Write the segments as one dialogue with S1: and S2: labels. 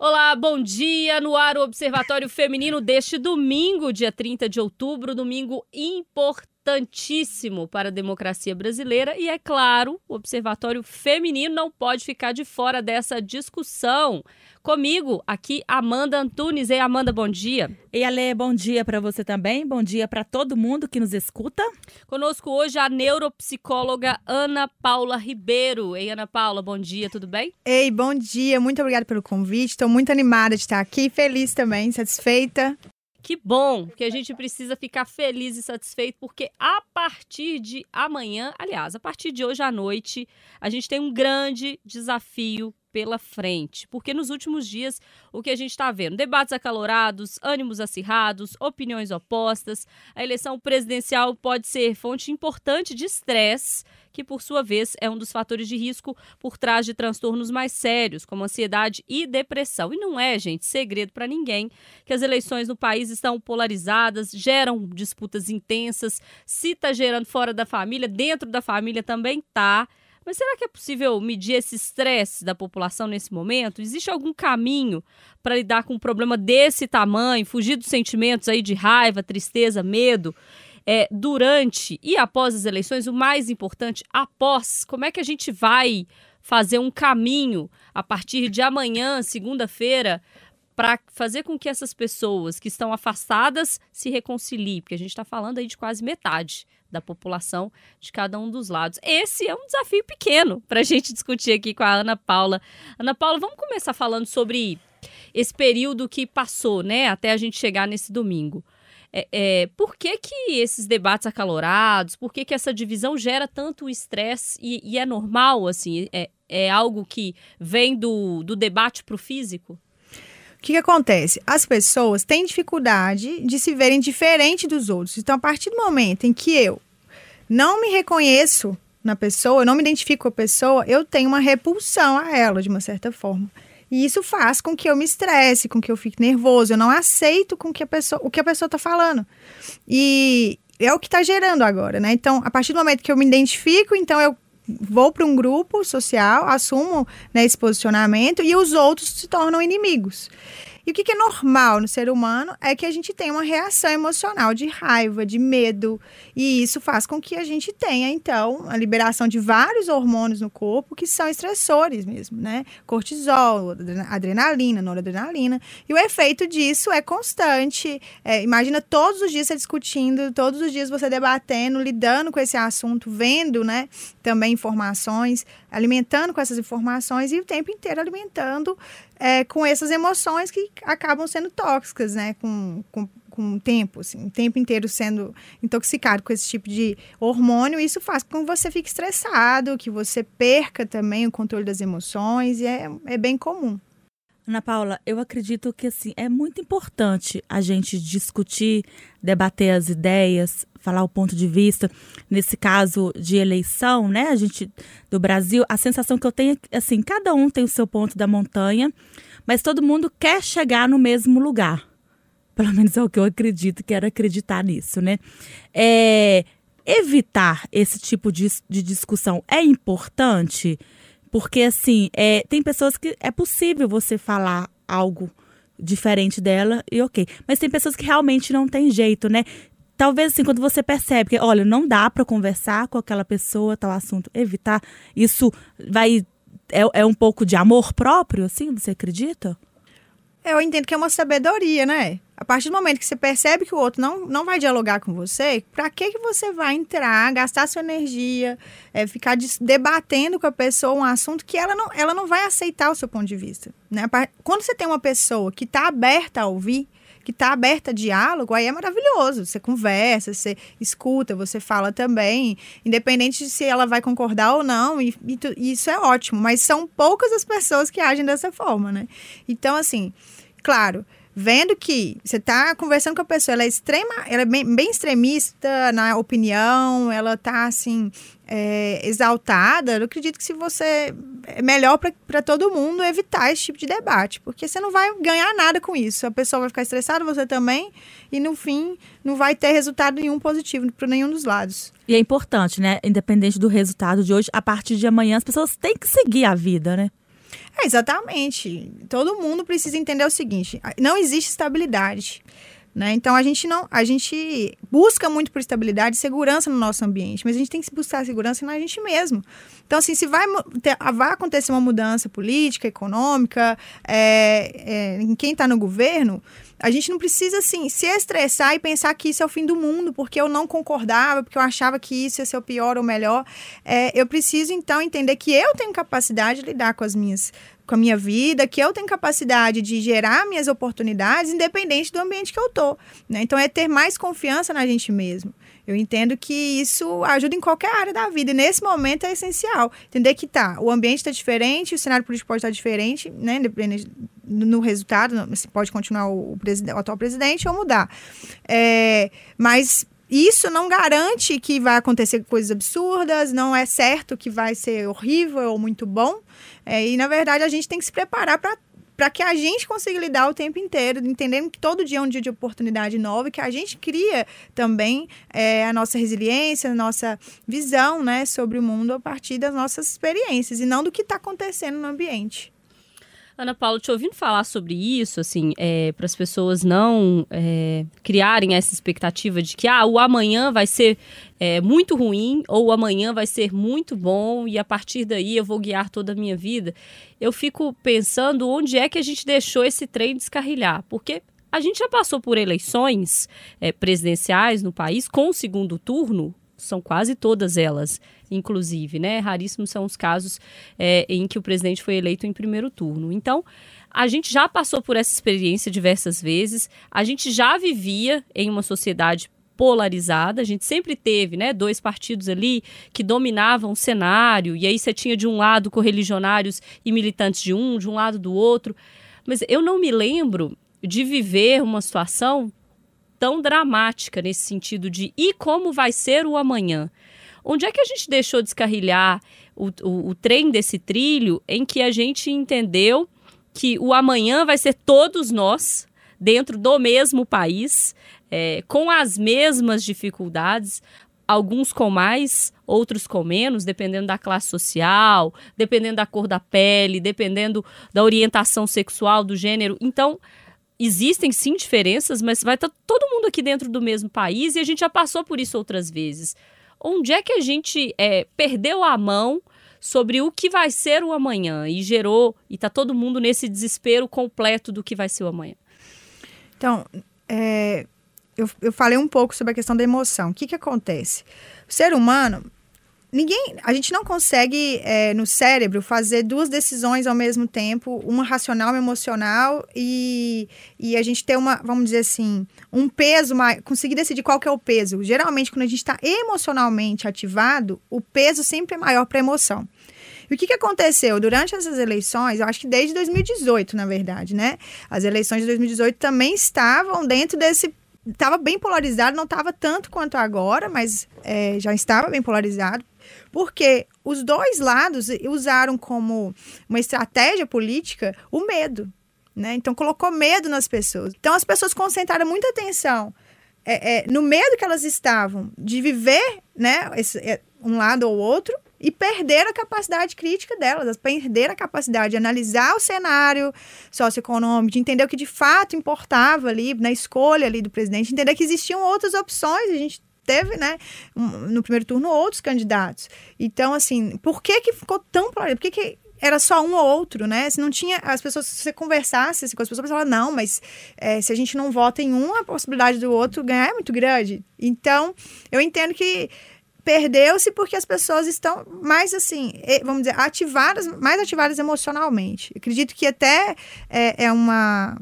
S1: Olá, bom dia. No ar o Observatório Feminino deste domingo, dia 30 de outubro, domingo importantíssimo para a democracia brasileira e é claro, o Observatório Feminino não pode ficar de fora dessa discussão. Comigo, aqui, Amanda Antunes. Ei, Amanda, bom dia.
S2: E Ale, bom dia para você também. Bom dia para todo mundo que nos escuta.
S1: Conosco hoje a neuropsicóloga Ana Paula Ribeiro. Ei, Ana Paula, bom dia, tudo bem?
S3: Ei, bom dia. Muito obrigada pelo convite. Estou muito animada de estar aqui, feliz também, satisfeita.
S1: Que bom que a gente precisa ficar feliz e satisfeito, porque a partir de amanhã, aliás, a partir de hoje à noite, a gente tem um grande desafio pela frente. Porque nos últimos dias, o que a gente está vendo? Debates acalorados, ânimos acirrados, opiniões opostas. A eleição presidencial pode ser fonte importante de estresse, que por sua vez é um dos fatores de risco por trás de transtornos mais sérios, como ansiedade e depressão. E não é, gente, segredo para ninguém que as eleições no país estão polarizadas, geram disputas intensas. Se está gerando fora da família, dentro da família também tá. Mas será que é possível medir esse estresse da população nesse momento? Existe algum caminho para lidar com um problema desse tamanho, fugir dos sentimentos aí de raiva, tristeza, medo? É, durante e após as eleições, o mais importante, após, como é que a gente vai fazer um caminho a partir de amanhã, segunda-feira, para fazer com que essas pessoas que estão afastadas se reconciliem, porque a gente está falando aí de quase metade da população de cada um dos lados. Esse é um desafio pequeno para a gente discutir aqui com a Ana Paula. Ana Paula, vamos começar falando sobre esse período que passou, né, até a gente chegar nesse domingo. É, é, por que, que esses debates acalorados, por que, que essa divisão gera tanto estresse e, e, é normal, assim, é, é algo que vem do, do debate para o físico?
S3: O que, que, acontece? As pessoas têm dificuldade de se verem diferente dos outros. Então, a partir do momento em que eu não me reconheço na pessoa, eu não me identifico com a pessoa, eu tenho uma repulsão a ela, de uma certa forma. E isso faz com que eu me estresse, com que eu fique nervoso. Eu não aceito com que a pessoa, o que a pessoa está falando. E é o que está gerando agora, né? Então, a partir do momento que eu me identifico, então eu vou para um grupo social, assumo né, esse posicionamento e os outros se tornam inimigos. E o que, que, é normal no ser humano é que a gente tem uma reação emocional de raiva, de medo, e isso faz com que a gente tenha, então, a liberação de vários hormônios no corpo que são estressores mesmo, né? Cortisol, adrenalina, noradrenalina. E o efeito disso é constante. É, imagina todos os dias você discutindo, todos os dias você debatendo, lidando com esse assunto, vendo, né? Também informações, alimentando com essas informações e o tempo inteiro alimentando é, com essas emoções que acabam sendo tóxicas, né? Com, com, com o tempo, assim, o tempo inteiro sendo intoxicado com esse tipo de hormônio, isso faz com que você fique estressado, que você perca também o controle das emoções, e é, é bem comum.
S2: Ana Paula, eu acredito que assim é muito importante a gente discutir, debater as ideias, falar o ponto de vista. Nesse caso de eleição, né, a gente do Brasil, a sensação que eu tenho é assim, cada um tem o seu ponto da montanha, mas todo mundo quer chegar no mesmo lugar. Pelo menos é o que eu acredito, quero acreditar nisso, né? É, evitar esse tipo de, de discussão é importante porque, assim, é, tem pessoas que é possível você falar algo diferente dela e ok. Mas tem pessoas que realmente não tem jeito, né? Talvez, assim, quando você percebe que, olha, não dá para conversar com aquela pessoa, tal assunto, evitar, isso vai. É, é um pouco de amor próprio, assim, você acredita?
S3: Eu entendo que é uma sabedoria, né? A partir do momento que você percebe que o outro não, não vai dialogar com você, para que, que você vai entrar, gastar sua energia, é, ficar debatendo com a pessoa um assunto que ela não, ela não vai aceitar o seu ponto de vista? Né? Quando você tem uma pessoa que está aberta a ouvir, que está aberta a diálogo, aí é maravilhoso. Você conversa, você escuta, você fala também, independente de se ela vai concordar ou não, e, e isso é ótimo. Mas são poucas as pessoas que agem dessa forma, né? Então, assim, claro vendo que você está conversando com a pessoa, ela é extrema, ela é bem, bem extremista na opinião, ela está assim é, exaltada, eu acredito que se você é melhor para todo mundo evitar esse tipo de debate, porque você não vai ganhar nada com isso. A pessoa vai ficar estressada, você também, e no fim não vai ter resultado nenhum positivo para nenhum dos lados.
S2: E é importante, né? Independente do resultado de hoje, a partir de amanhã as pessoas têm que seguir a vida, né?
S3: É, exatamente. Todo mundo precisa entender o seguinte: não existe estabilidade. Né? Então a gente não, a gente busca muito por estabilidade e segurança no nosso ambiente, mas a gente tem que buscar segurança na gente mesmo. Então, assim, se vai, ter, vai acontecer uma mudança política, econômica, é, é, em quem está no governo, a gente não precisa, assim, se estressar e pensar que isso é o fim do mundo, porque eu não concordava, porque eu achava que isso ia ser o pior ou o melhor. É, eu preciso, então, entender que eu tenho capacidade de lidar com as minhas com a minha vida, que eu tenho capacidade de gerar minhas oportunidades, independente do ambiente que eu tô. Né? Então, é ter mais confiança na gente mesmo. Eu entendo que isso ajuda em qualquer área da vida. E nesse momento é essencial. Entender que tá, o ambiente está diferente, o cenário político pode estar diferente, né? Independente no resultado, se pode continuar o, o, atual presidente ou mudar. É, mas isso não garante que vai acontecer coisas absurdas, não é certo que vai ser horrível ou muito bom. É, e, na verdade, a gente tem que se preparar para para que a gente consiga lidar o tempo inteiro, entendendo que todo dia é um dia de oportunidade nova e que a gente cria também é, a nossa resiliência, a nossa visão né, sobre o mundo a partir das nossas experiências e não do que está acontecendo no ambiente.
S1: Ana Paula, te ouvindo falar sobre isso, assim, é, para as pessoas não é, criarem essa expectativa de que ah, o amanhã vai ser é, muito ruim ou o amanhã vai ser muito bom e a partir daí eu vou guiar toda a minha vida, eu fico pensando onde é que a gente deixou esse trem descarrilhar, porque a gente já passou por eleições é, presidenciais no país com o segundo turno, são quase todas elas inclusive, né? Raríssimos são os casos é, em que o presidente foi eleito em primeiro turno. Então, a gente já passou por essa experiência diversas vezes, a gente já vivia em uma sociedade polarizada. A gente sempre teve, né, dois partidos ali que dominavam o cenário, e aí você tinha de um lado correligionários e militantes de um, de um lado do outro. Mas eu não me lembro de viver uma situação tão dramática nesse sentido de e como vai ser o amanhã. Onde é que a gente deixou descarrilhar o, o, o trem desse trilho em que a gente entendeu que o amanhã vai ser todos nós dentro do mesmo país, é, com as mesmas dificuldades, alguns com mais, outros com menos, dependendo da classe social, dependendo da cor da pele, dependendo da orientação sexual, do gênero. Então, existem sim diferenças, mas vai estar todo mundo aqui dentro do mesmo país e a gente já passou por isso outras vezes onde é que a gente é, perdeu a mão sobre o que vai ser o amanhã e gerou, e está todo mundo nesse desespero completo do que vai ser o amanhã?
S3: Então, é, eu, eu falei um pouco sobre a questão da emoção. O que, que acontece? O ser humano, ninguém, a gente não consegue é, no cérebro fazer duas decisões ao mesmo tempo, uma racional, uma emocional e, e a gente ter uma, vamos dizer assim, um peso, mais, conseguir decidir qual que é o peso. Geralmente, quando a gente está emocionalmente ativado, o peso sempre é maior para a emoção. E o que, que aconteceu? Durante essas eleições, eu acho que desde 2018, na verdade, né? As eleições de 2018 também estavam dentro desse estava bem polarizado, não estava tanto quanto agora, mas é, já estava bem polarizado porque os dois lados usaram como uma estratégia política o medo. Né? Então, colocou medo nas pessoas. Então, as pessoas concentraram muita atenção é, é, no medo que elas estavam de viver né, esse, é, um lado ou outro e perder a capacidade crítica delas, perder a capacidade de analisar o cenário socioeconômico, de entender o que de fato importava ali na escolha ali do presidente, entender que existiam outras opções, a gente teve, né, no primeiro turno outros candidatos. Então, assim, por que que ficou tão? Por que que era só um ou outro, né? Se não tinha, as pessoas, se você conversasse assim, com as pessoas, falavam, não, mas é, se a gente não vota em um, a possibilidade do outro ganhar é muito grande. Então, eu entendo que perdeu-se porque as pessoas estão mais assim, vamos dizer, ativadas, mais ativadas emocionalmente. Eu acredito que até é, é uma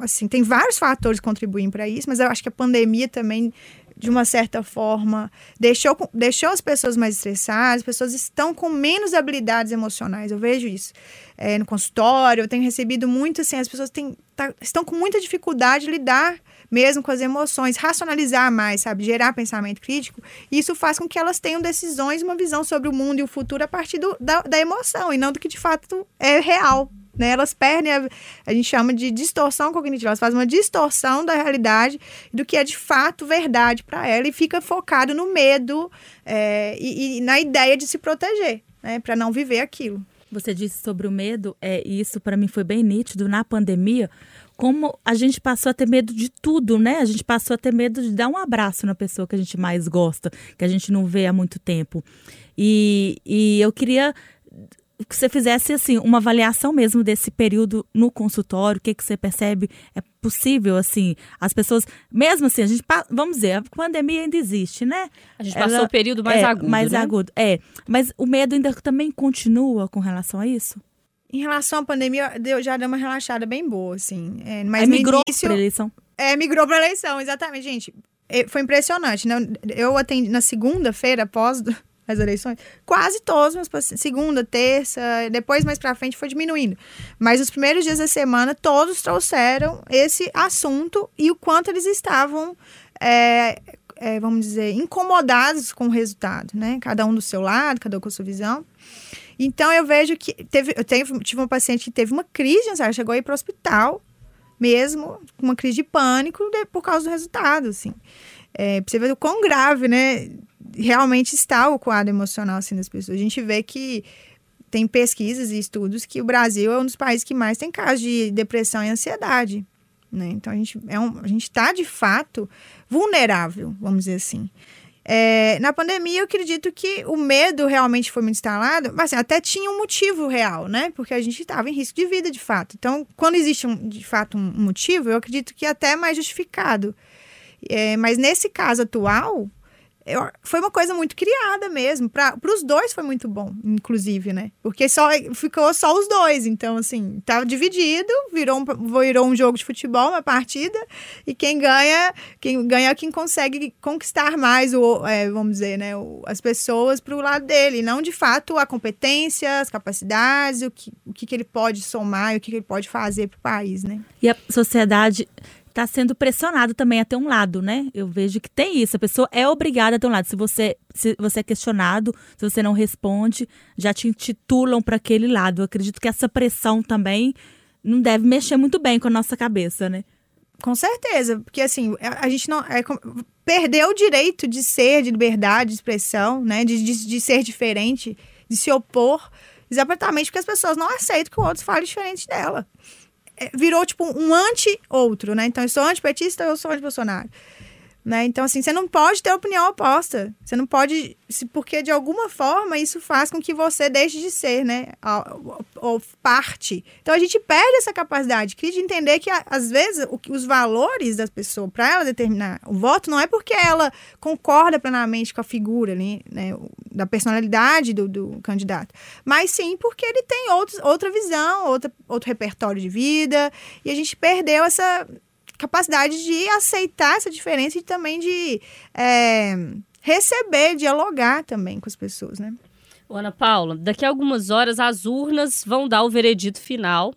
S3: assim, tem vários fatores contribuem para isso, mas eu acho que a pandemia também de uma certa forma, deixou, deixou as pessoas mais estressadas, as pessoas estão com menos habilidades emocionais. Eu vejo isso é, no consultório, eu tenho recebido muito assim, as pessoas têm, tá, estão com muita dificuldade de lidar mesmo com as emoções, racionalizar mais, sabe, gerar pensamento crítico. Isso faz com que elas tenham decisões, uma visão sobre o mundo e o futuro a partir do, da, da emoção e não do que de fato é real. Né? Elas perdem, a, a gente chama de distorção cognitiva, elas fazem uma distorção da realidade do que é de fato verdade para ela e fica focado no medo é, e, e, na ideia de se proteger, né? para não viver aquilo.
S2: Você disse sobre o medo, é, e isso para mim foi bem nítido na pandemia, como a gente passou a ter medo de tudo, né? A gente passou a ter medo de dar um abraço na pessoa que a gente mais gosta, que a gente não vê há muito tempo. E, e eu queria que você fizesse assim uma avaliação mesmo desse período no consultório, o que que você percebe é possível assim, as pessoas, mesmo assim, a gente vamos dizer, a pandemia ainda existe, né?
S1: A gente passou o período mais
S2: é,
S1: agudo,
S2: mais
S1: né?
S2: agudo, é. Mas o medo ainda também continua com relação a isso?
S3: Em relação à pandemia, deu, já deu uma relaxada bem boa, assim. É, mas
S2: Aí migrou
S3: início,
S2: para eleição.
S3: É, migrou para eleição, exatamente, gente. É, foi impressionante, né? Eu atendi na segunda-feira, após as eleições, quase todos meus pacientes, segunda, terça, depois mais para frente foi diminuindo. Mas os primeiros dias da semana, todos trouxeram esse assunto e o quanto eles estavam, é, é, vamos dizer, incomodados com o resultado, né? Cada um do seu lado, cada um com a sua visão. Então eu vejo que teve, eu tenho, tive uma paciente que teve uma crise, sabe? chegou a ir para o hospital mesmo, uma crise de pânico de, por causa do resultado, assim. É, pra você ver o quão grave, né? Realmente está o quadro emocional assim, das pessoas. A gente vê que tem pesquisas e estudos que o Brasil é um dos países que mais tem casos de depressão e ansiedade. Né? Então a gente é um, a gente está de fato vulnerável, vamos dizer assim. É, na pandemia, eu acredito que o medo realmente foi muito instalado, mas assim, até tinha um motivo real, né? Porque a gente estava em risco de vida, de fato. Então, quando existe um, de fato um motivo, eu acredito que é até mais justificado. É, mas nesse caso atual, eu, foi uma coisa muito criada mesmo. Para os dois foi muito bom, inclusive, né? Porque só ficou só os dois. Então, assim, tava dividido, virou um, virou um jogo de futebol, uma partida, e quem ganha, quem ganha é quem consegue conquistar mais, o, é, vamos dizer, né, o, as pessoas para o lado dele. Não de fato a competência, as capacidades, o que, o que, que ele pode somar e o que, que ele pode fazer para o país, né?
S2: E a sociedade está sendo pressionado também a ter um lado, né? Eu vejo que tem isso. A pessoa é obrigada a ter um lado. Se você, se você é questionado, se você não responde, já te intitulam para aquele lado. Eu acredito que essa pressão também não deve mexer muito bem com a nossa cabeça, né?
S3: Com certeza, porque assim, a, gente não. É, perdeu o direito de ser, de liberdade de expressão, né? De, de, de ser diferente, de se opor, exatamente porque as pessoas não aceitam que o outro fale diferente dela. É, virou tipo um anti-outro, né? Então eu sou antipetista, eu sou anti-Bolsonaro. Né? Então, assim, você não pode ter opinião oposta. Você não pode. Porque, de alguma forma, isso faz com que você deixe de ser, né? Ou, parte. Então, a gente perde essa capacidade de entender que, às vezes, os valores das pessoas, para ela determinar o voto, não é porque ela concorda plenamente com a figura né? Da personalidade do, do candidato. Mas sim porque ele tem outros, outra visão, outra, outro repertório de vida. E a gente perdeu essa capacidade de aceitar essa diferença e também de é, receber, dialogar também com as pessoas, né?
S1: Ana Paula, daqui a algumas horas as urnas vão dar o veredito final,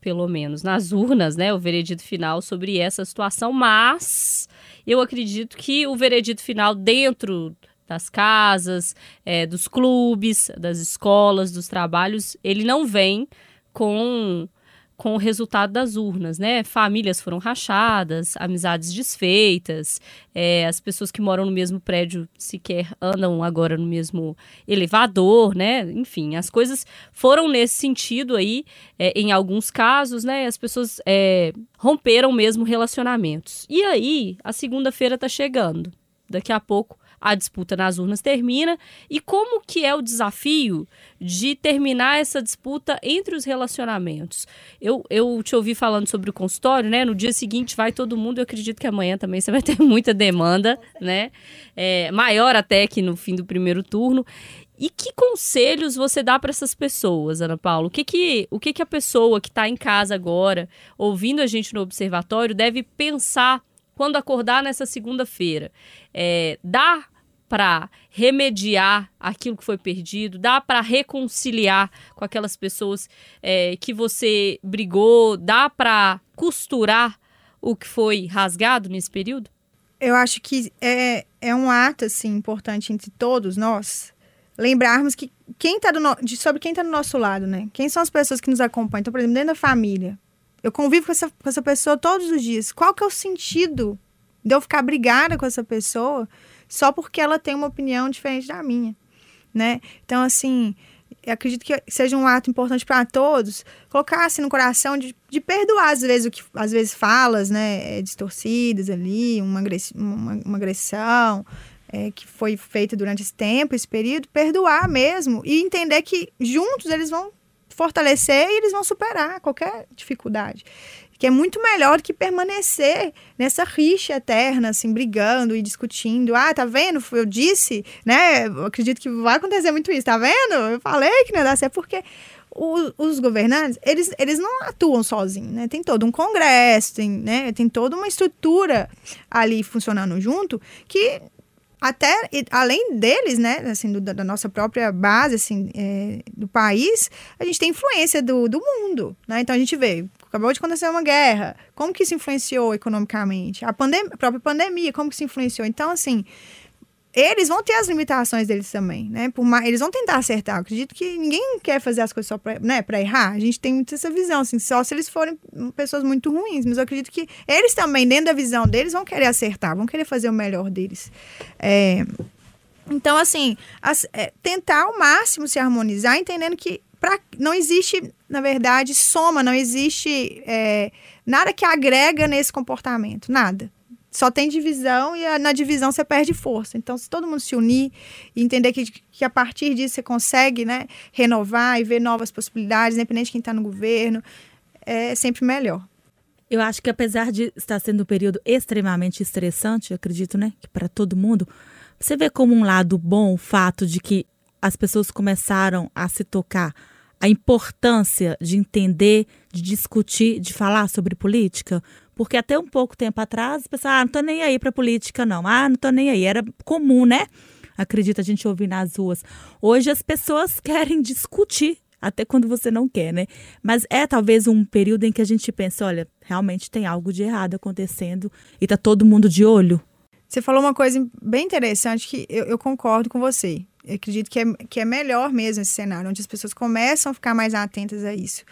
S1: pelo menos nas urnas, né? O veredito final sobre essa situação, mas eu acredito que o veredito final dentro das casas, é, dos clubes, das escolas, dos trabalhos, ele não vem com com o resultado das urnas, né? Famílias foram rachadas, amizades desfeitas, é, as pessoas que moram no mesmo prédio sequer andam agora no mesmo elevador, né? Enfim, as coisas foram nesse sentido aí, é, em alguns casos, né? As pessoas é, romperam mesmo relacionamentos. E aí, a segunda-feira tá chegando. Daqui a pouco a disputa nas urnas termina e como que é o desafio de terminar essa disputa entre os relacionamentos. Eu, eu te ouvi falando sobre o consultório, né? No dia seguinte vai todo mundo, eu acredito que amanhã também você vai ter muita demanda, né? É, maior até que no fim do primeiro turno. E que conselhos você dá para essas pessoas, Ana Paula? O que que, o que, que a pessoa que está em casa agora, ouvindo a gente no observatório, deve pensar quando acordar nessa segunda-feira? É, dá para remediar aquilo que foi perdido, dá para reconciliar com aquelas pessoas é, que você brigou, dá para costurar o que foi rasgado nesse período?
S3: Eu acho que é, é um ato assim importante entre todos nós lembrarmos que quem tá no... de, sobre quem está do nosso lado, né? Quem são as pessoas que nos acompanham? Então, por exemplo, dentro da família, eu convivo com essa, com essa pessoa todos os dias. Qual que é o sentido de eu ficar brigada com essa pessoa só porque ela tem uma opinião diferente da minha, né? Então, assim, eu acredito que seja um ato importante para todos, colocar assim no coração de, de perdoar às vezes o que às vezes falas, né, é, distorcidas ali, uma, uma, uma agressão é, que foi feita durante esse tempo, esse período, perdoar mesmo e entender que juntos eles vão fortalecer e eles vão superar qualquer dificuldade que é muito melhor que permanecer nessa rixa eterna, assim, brigando e discutindo. Ah, tá vendo? Eu disse, né? Eu acredito que vai acontecer muito isso, tá vendo? Eu falei que não ia dar certo, porque os, os governantes, eles, eles não atuam sozinhos, né? Tem todo um congresso, tem, né? tem toda uma estrutura ali funcionando junto que até além deles, né, assim, do, da nossa própria base, assim, é, do país, a gente tem influência do, do mundo, né? Então a gente vê acabou de acontecer uma guerra, como que isso influenciou economicamente? A, pandem a própria pandemia, como que isso influenciou? Então, assim, eles vão ter as limitações deles também, né? Por mais, eles vão tentar acertar. Eu acredito que ninguém quer fazer as coisas só para né, errar. A gente tem muito essa visão, assim, só se eles forem pessoas muito ruins. Mas eu acredito que eles também, dentro da visão deles, vão querer acertar, vão querer fazer o melhor deles. É, então, assim, as, é, tentar ao máximo se harmonizar, entendendo que pra, não existe, na verdade, soma, não existe é, nada que agrega nesse comportamento, nada. Só tem divisão e a, na divisão você perde força. Então, se todo mundo se unir e entender que, que a partir disso você consegue né, renovar e ver novas possibilidades, independente de quem está no governo, é sempre melhor.
S2: Eu acho que apesar de estar sendo um período extremamente estressante, acredito, né, que para todo mundo, você vê como um lado bom o fato de que as pessoas começaram a se tocar a importância de entender, de discutir, de falar sobre política? Porque até um pouco tempo atrás, pessoas, ah, não tô nem aí para política, não. Ah, não tô nem aí. Era comum, né? Acredita a gente ouvir nas ruas. Hoje as pessoas querem discutir, até quando você não quer, né? Mas é talvez um período em que a gente pensa, olha, realmente tem algo de errado acontecendo e tá todo mundo de olho.
S3: Você falou uma coisa bem interessante que eu, eu concordo com você. Acredito que é, que é melhor mesmo esse cenário, onde as pessoas começam a ficar mais atentas a isso.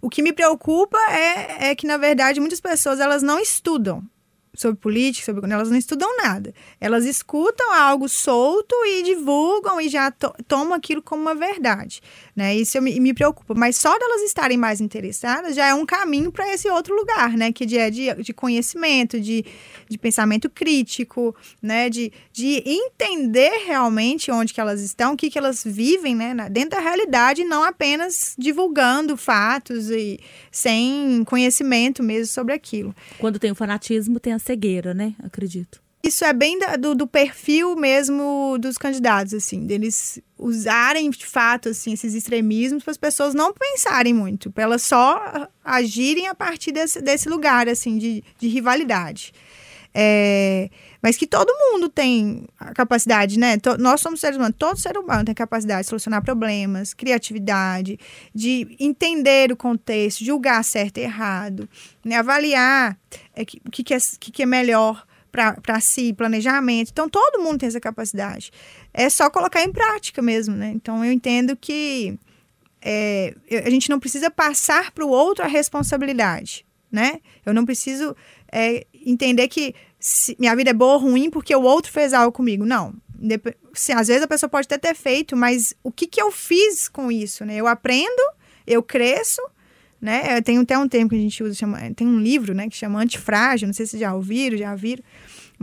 S3: O que me preocupa é, é que, na verdade, muitas pessoas elas não estudam sobre política, sobre elas não estudam nada. Elas escutam algo solto e divulgam e já to tomam aquilo como uma verdade, né? Isso me, me preocupa. Mas só delas estarem mais interessadas já é um caminho para esse outro lugar, né? Que é de, de conhecimento, de, de pensamento crítico, né? De, de entender realmente onde que elas estão, o que que elas vivem, né? Dentro da realidade, não apenas divulgando fatos e sem conhecimento mesmo sobre aquilo.
S2: Quando tem o fanatismo, tem a cegueira, né? Acredito.
S3: Isso é bem do, do, perfil mesmo dos candidatos, assim, deles usarem de fato assim, esses extremismos para as pessoas não pensarem muito, para elas só agirem a partir desse, desse lugar assim de, de rivalidade. É, mas que todo mundo tem a capacidade, né? nós somos seres humanos, todo ser humano tem capacidade de solucionar problemas, criatividade, de entender o contexto, julgar certo e errado, né? avaliar é, o que, que, é, que, que é melhor para si, planejamento. Então, todo mundo tem essa capacidade. É só colocar em prática mesmo, né? Então, eu entendo que é, a gente não precisa passar para o outro a responsabilidade, né? Eu não preciso é, entender que minha vida é boa ou ruim porque o outro fez algo comigo. Não. Se, às vezes a pessoa pode até ter feito, mas o que, que eu fiz com isso, né? Eu aprendo, eu cresço, né? Tem até um termo que a gente usa, chama, tem um livro, né, que chama Antifrágil, não sei se já ouviram, já viram.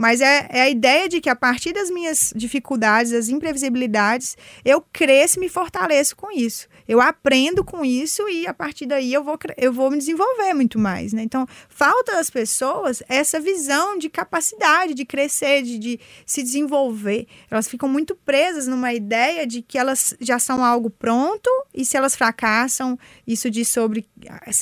S3: Mas é, é, a ideia de que a partir das minhas dificuldades, das imprevisibilidades, eu cresço e me fortaleço com isso. Eu aprendo com isso e a partir daí eu vou, eu vou me desenvolver muito mais. Né? Então, falta às pessoas essa visão de capacidade de crescer, de, de se desenvolver. Elas ficam muito presas numa ideia de que elas já são algo pronto e se elas fracassam, isso diz sobre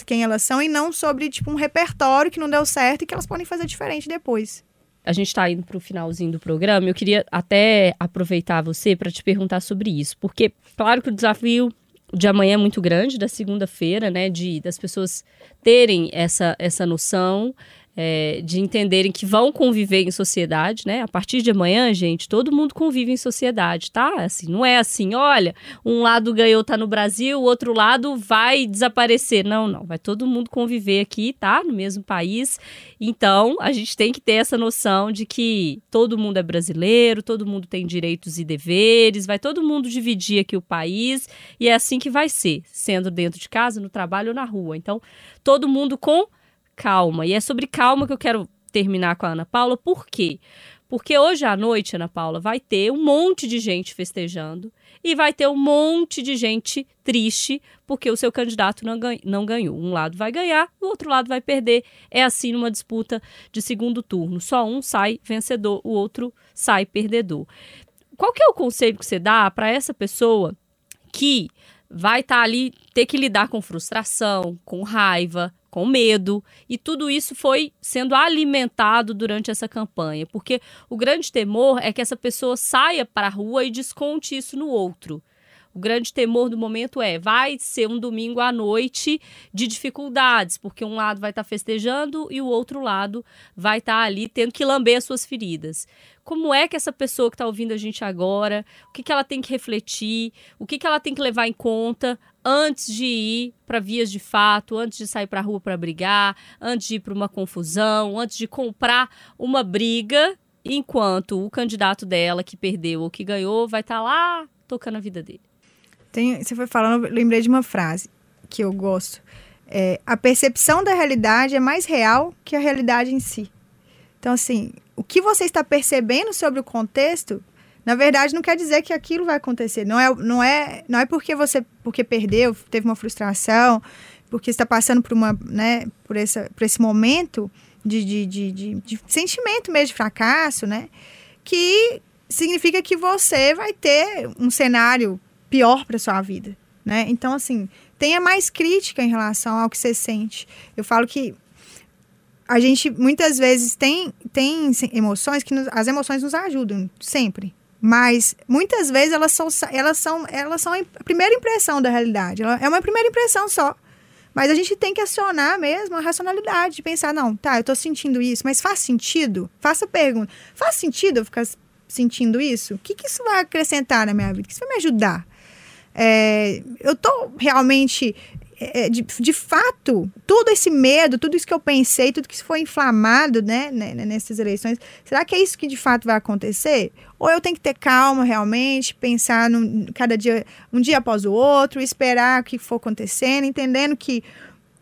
S3: quem elas são e não sobre tipo, um repertório que não deu certo e que elas podem fazer diferente depois
S1: a gente está indo para o finalzinho do programa, eu queria até aproveitar você para te perguntar sobre isso, porque claro que o desafio de amanhã é muito grande, da segunda-feira, né, de das pessoas terem essa, essa noção é, de entenderem que vão conviver em sociedade, né? A partir de amanhã, gente, todo mundo convive em sociedade, tá? Assim, não é assim, olha, um lado ganhou, tá no Brasil, o outro lado vai desaparecer. Não, não, vai todo mundo conviver aqui, tá? No mesmo país. Então, a gente tem que ter essa noção de que todo mundo é brasileiro, todo mundo tem direitos e deveres, vai todo mundo dividir aqui o país e é assim que vai ser, sendo dentro de casa, no trabalho ou na rua. Então, todo mundo com calma. E é sobre calma que eu quero terminar com a Ana Paula. Por quê? Porque hoje à noite, Ana Paula, vai ter um monte de gente festejando e vai ter um monte de gente triste porque o seu candidato não, não ganhou. Um lado vai ganhar, o outro lado vai perder. É assim numa disputa de segundo turno. Só um sai vencedor, o outro sai perdedor. Qual que é o conselho que você dá para essa pessoa que vai estar tá ali ter que lidar com frustração, com raiva, com medo, e tudo isso foi sendo alimentado durante essa campanha, porque o grande temor é que essa pessoa saia para a rua e desconte isso no outro. O grande temor do momento é: vai ser um domingo à noite de dificuldades, porque um lado vai estar tá festejando e o outro lado vai estar tá ali tendo que lamber as suas feridas. Como é que essa pessoa que está ouvindo a gente agora, o que, que ela tem que refletir, o que, que ela tem que levar em conta antes de ir para vias de fato, antes de sair para a rua para brigar, antes de ir para uma confusão, antes de comprar uma briga, enquanto o candidato dela que perdeu ou que ganhou vai estar tá lá tocando a vida dele.
S3: Tem, você foi falando, eu lembrei de uma frase que eu gosto. É, a percepção da realidade é mais real que a realidade em si. Então, assim, o que você está percebendo sobre o contexto, na verdade, não quer dizer que aquilo vai acontecer. Não é, não é, não é porque você porque perdeu, teve uma frustração, porque está passando por uma, né, por, essa, por esse momento de, de, de, de, de sentimento mesmo de fracasso, né, que significa que você vai ter um cenário pior para sua vida, né? Então, assim, tenha mais crítica em relação ao que você sente. Eu falo que a gente muitas vezes tem, tem emoções que nos, as emoções nos ajudam sempre. Mas muitas vezes elas são, elas são, elas são a primeira impressão da realidade. Ela é uma primeira impressão só. Mas a gente tem que acionar mesmo a racionalidade, de pensar, não, tá, eu tô sentindo isso, mas faz sentido? Faça a pergunta. Faz sentido eu ficar sentindo isso? O que, que isso vai acrescentar na minha vida? O que isso vai me ajudar? É, eu tô realmente é, de, de fato, todo esse medo, tudo isso que eu pensei, tudo que foi inflamado né, né, né, nessas eleições, será que é isso que de fato vai acontecer? Ou eu tenho que ter calma realmente, pensar no, cada dia, um dia após o outro, esperar o que for acontecendo, entendendo que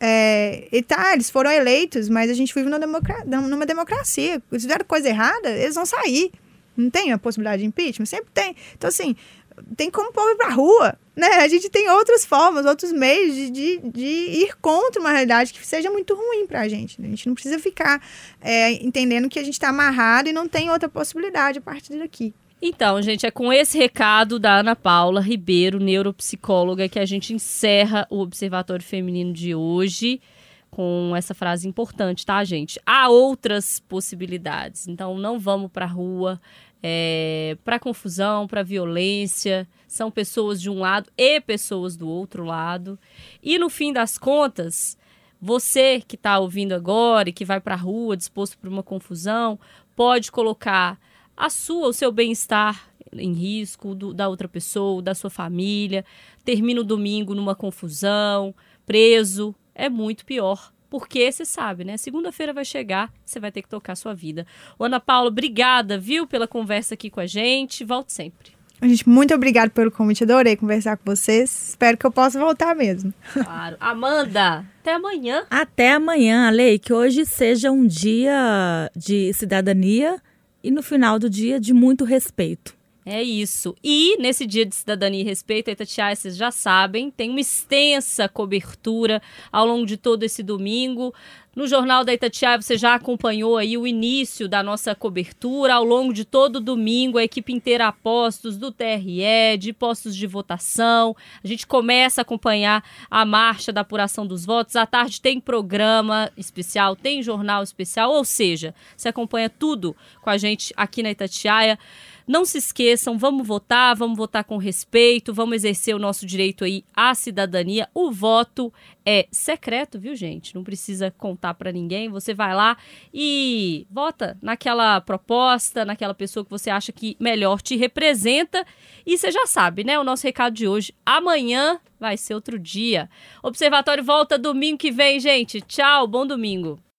S3: é, e tá, eles foram eleitos, mas a gente vive numa, democracia, numa democracia. Se fizeram coisa errada, eles vão sair. Não tem a possibilidade de impeachment? Sempre tem. Então, assim, tem como pôr para rua, né? A gente tem outras formas, outros meios de, de, de, ir contra uma realidade que seja muito ruim para a gente. Né? A gente não precisa ficar é, entendendo que a gente está amarrado e não tem outra possibilidade a partir daqui.
S1: Então, gente, é com esse recado da Ana Paula Ribeiro, neuropsicóloga, que a gente encerra o Observatório Feminino de hoje com essa frase importante, tá, gente? Há outras possibilidades. Então, não vamos para a rua, é, para confusão, para violência. São pessoas de um lado e pessoas do outro lado. E no fim das contas, você que está ouvindo agora e que vai para a rua disposto para uma confusão, pode colocar a sua, o seu bem-estar em risco do, da outra pessoa, da sua família. Termina o domingo numa confusão, preso. É muito pior porque você sabe, né? Segunda-feira vai chegar, você vai ter que tocar a sua vida. Ô, Ana Paula, obrigada, viu, pela conversa aqui com a gente. Volte sempre.
S3: Gente, muito obrigada pelo convite. Adorei conversar com vocês. Espero que eu possa voltar mesmo.
S1: Claro. Amanda, até amanhã.
S2: Até amanhã, Lei. Que hoje seja um dia de cidadania e no final do dia de muito respeito.
S1: É isso. E nesse dia de cidadania e respeito, a Itatiaia, vocês já sabem, tem uma extensa cobertura ao longo de todo esse domingo. No Jornal da Itatiaia, você já acompanhou aí o início da nossa cobertura. Ao longo de todo o domingo, a equipe inteira a postos do TRE, de postos de votação. A gente começa a acompanhar a marcha da apuração dos votos. À tarde tem programa especial, tem jornal especial, ou seja, você acompanha tudo com a gente aqui na Itatiaia Não se esqueçam, vamos votar, vamos votar com respeito, vamos exercer o nosso direito aí à cidadania. O voto é secreto, viu, gente? Não precisa contar para ninguém. Você vai lá e vota naquela proposta, naquela pessoa que você acha que melhor te representa. E você já sabe, né? O nosso recado de hoje. Amanhã vai ser outro dia. Observatório volta domingo que vem, gente. Tchau, bom domingo.